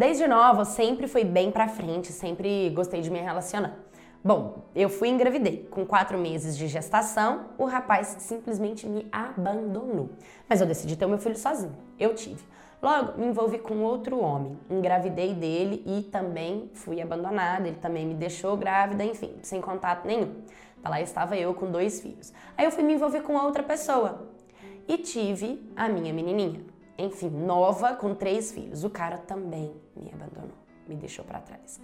Desde nova, sempre fui bem pra frente, sempre gostei de me relacionar. Bom, eu fui engravidei. Com quatro meses de gestação, o rapaz simplesmente me abandonou. Mas eu decidi ter o meu filho sozinho. Eu tive. Logo, me envolvi com outro homem, engravidei dele e também fui abandonada. Ele também me deixou grávida, enfim, sem contato nenhum. Tá lá estava eu com dois filhos. Aí eu fui me envolver com outra pessoa e tive a minha menininha. Enfim, nova, com três filhos. O cara também me abandonou, me deixou para trás.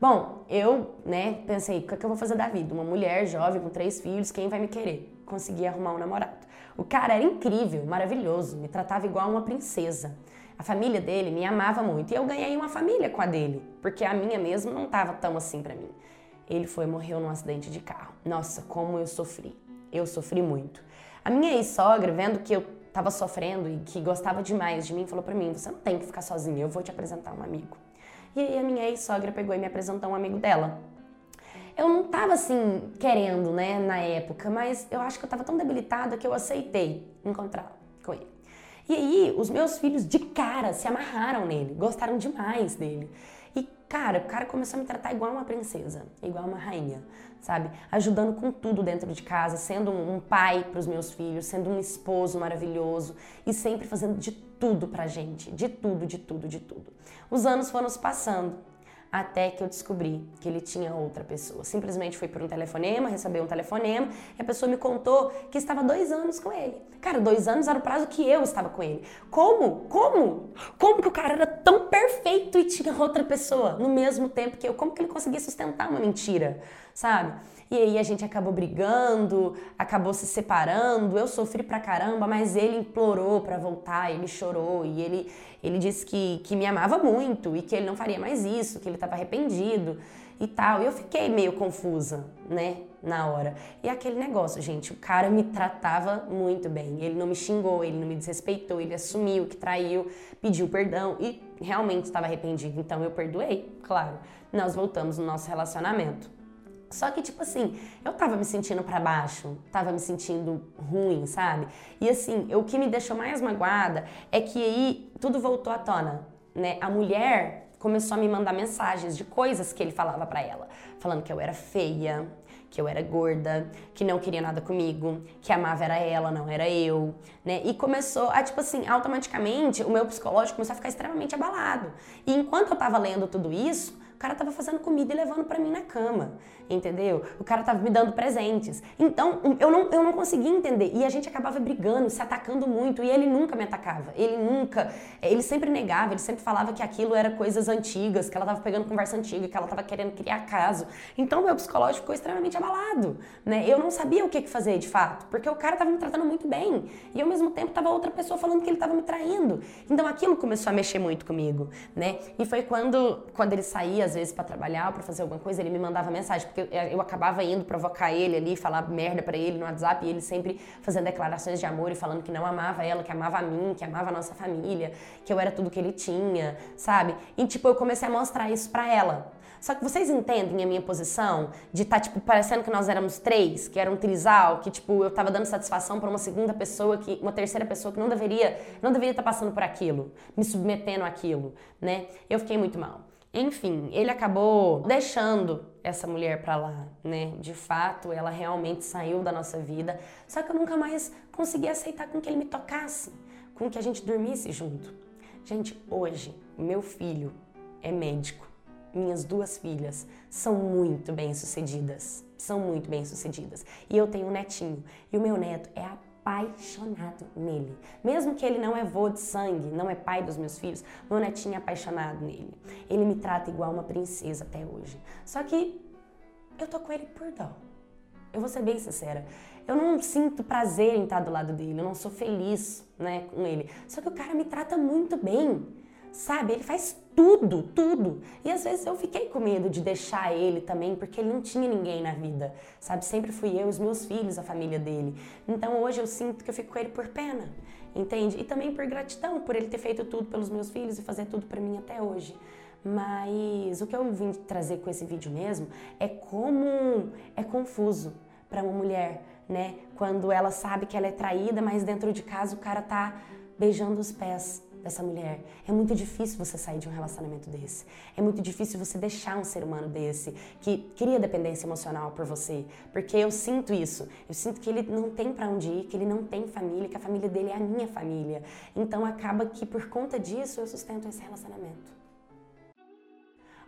Bom, eu, né, pensei, o que, é que eu vou fazer da vida? Uma mulher jovem com três filhos, quem vai me querer? Consegui arrumar um namorado. O cara era incrível, maravilhoso, me tratava igual uma princesa. A família dele me amava muito e eu ganhei uma família com a dele, porque a minha mesmo não estava tão assim para mim. Ele foi morreu num acidente de carro. Nossa, como eu sofri. Eu sofri muito. A minha ex-sogra, vendo que eu estava sofrendo e que gostava demais de mim, falou para mim: "Você não tem que ficar sozinha, eu vou te apresentar um amigo". E aí a minha ex-sogra pegou e me apresentou um amigo dela. Eu não tava assim querendo, né, na época, mas eu acho que eu tava tão debilitada que eu aceitei encontrar com ele. E aí, os meus filhos de cara se amarraram nele, gostaram demais dele. E, cara, o cara começou a me tratar igual uma princesa, igual uma rainha, sabe? Ajudando com tudo dentro de casa, sendo um pai para os meus filhos, sendo um esposo maravilhoso e sempre fazendo de tudo pra gente, de tudo, de tudo, de tudo. Os anos foram se passando até que eu descobri que ele tinha outra pessoa. Simplesmente fui por um telefonema, recebi um telefonema e a pessoa me contou que estava dois anos com ele. Cara, dois anos era o prazo que eu estava com ele. Como? Como? Como que o cara era tão perfeito e tinha outra pessoa no mesmo tempo que eu? Como que ele conseguia sustentar uma mentira, sabe? E aí a gente acabou brigando, acabou se separando. Eu sofri pra caramba, mas ele implorou para voltar, ele chorou e ele, ele disse que, que me amava muito e que ele não faria mais isso, que ele estava arrependido e tal. E eu fiquei meio confusa, né, na hora. E aquele negócio, gente, o cara me tratava muito bem. Ele não me xingou, ele não me desrespeitou, ele assumiu que traiu, pediu perdão e realmente estava arrependido. Então eu perdoei, claro. Nós voltamos no nosso relacionamento. Só que, tipo assim, eu tava me sentindo para baixo, tava me sentindo ruim, sabe? E assim, o que me deixou mais magoada é que aí tudo voltou à tona, né? A mulher começou a me mandar mensagens de coisas que ele falava para ela, falando que eu era feia, que eu era gorda, que não queria nada comigo, que amava era ela, não era eu, né? E começou a, tipo assim, automaticamente o meu psicológico começou a ficar extremamente abalado. E enquanto eu tava lendo tudo isso, cara tava fazendo comida e levando para mim na cama, entendeu? O cara tava me dando presentes. Então, eu não, eu não conseguia entender. E a gente acabava brigando, se atacando muito. E ele nunca me atacava. Ele nunca. Ele sempre negava, ele sempre falava que aquilo era coisas antigas, que ela tava pegando conversa antiga, que ela tava querendo criar caso. Então, meu psicológico ficou extremamente abalado, né? Eu não sabia o que fazer de fato, porque o cara tava me tratando muito bem. E ao mesmo tempo tava outra pessoa falando que ele tava me traindo. Então, aquilo começou a mexer muito comigo, né? E foi quando, quando ele saía às vezes para trabalhar, para fazer alguma coisa, ele me mandava mensagem, porque eu acabava indo provocar ele ali, falar merda para ele no WhatsApp, e ele sempre fazendo declarações de amor e falando que não amava ela, que amava a mim, que amava a nossa família, que eu era tudo que ele tinha, sabe? E tipo, eu comecei a mostrar isso para ela. Só que vocês entendem a minha posição de estar, tá, tipo, parecendo que nós éramos três, que era um trisal, que, tipo, eu tava dando satisfação para uma segunda pessoa, que uma terceira pessoa que não deveria, não deveria estar tá passando por aquilo, me submetendo àquilo, né? Eu fiquei muito mal. Enfim, ele acabou deixando essa mulher para lá, né? De fato, ela realmente saiu da nossa vida. Só que eu nunca mais consegui aceitar com que ele me tocasse, com que a gente dormisse junto. Gente, hoje, meu filho é médico. Minhas duas filhas são muito bem-sucedidas. São muito bem-sucedidas. E eu tenho um netinho. E o meu neto é a apaixonado nele. Mesmo que ele não é vô de sangue, não é pai dos meus filhos, meu netinho é apaixonado nele. Ele me trata igual uma princesa até hoje. Só que eu tô com ele por dó. Eu vou ser bem sincera. Eu não sinto prazer em estar do lado dele, eu não sou feliz, né, com ele. Só que o cara me trata muito bem sabe? Ele faz tudo, tudo. E às vezes eu fiquei com medo de deixar ele também, porque ele não tinha ninguém na vida, sabe? Sempre fui eu, os meus filhos, a família dele. Então hoje eu sinto que eu fico com ele por pena, entende? E também por gratidão, por ele ter feito tudo pelos meus filhos e fazer tudo para mim até hoje. Mas o que eu vim trazer com esse vídeo mesmo é como é confuso para uma mulher, né? Quando ela sabe que ela é traída, mas dentro de casa o cara tá beijando os pés dessa mulher. É muito difícil você sair de um relacionamento desse. É muito difícil você deixar um ser humano desse que cria dependência emocional por você, porque eu sinto isso. Eu sinto que ele não tem para onde ir, que ele não tem família, que a família dele é a minha família. Então acaba que por conta disso eu sustento esse relacionamento.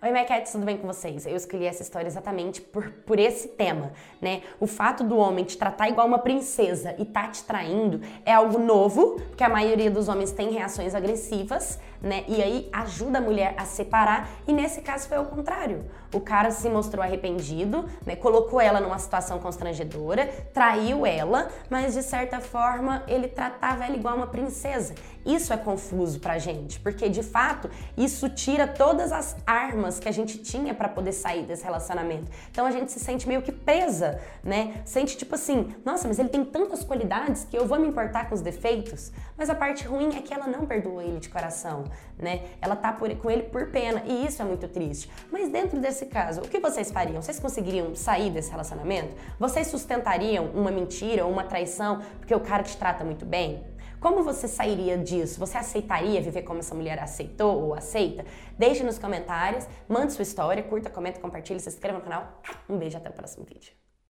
Oi, Maquettes, tudo bem com vocês? Eu escolhi essa história exatamente por, por esse tema, né? O fato do homem te tratar igual uma princesa e tá te traindo é algo novo, porque a maioria dos homens tem reações agressivas, né? E aí ajuda a mulher a separar, e nesse caso foi o contrário. O cara se mostrou arrependido, né? Colocou ela numa situação constrangedora, traiu ela, mas de certa forma ele tratava ela igual uma princesa. Isso é confuso pra gente, porque de fato isso tira todas as armas que a gente tinha para poder sair desse relacionamento. Então a gente se sente meio que presa, né? Sente tipo assim, nossa, mas ele tem tantas qualidades que eu vou me importar com os defeitos. Mas a parte ruim é que ela não perdoa ele de coração, né? Ela tá por, com ele por pena e isso é muito triste. Mas dentro desse caso, o que vocês fariam? Vocês conseguiriam sair desse relacionamento? Vocês sustentariam uma mentira ou uma traição porque o cara te trata muito bem? Como você sairia disso? Você aceitaria viver como essa mulher aceitou ou aceita? Deixe nos comentários, mande sua história, curta, comenta, compartilhe, se inscreva no canal. Um beijo até o próximo vídeo.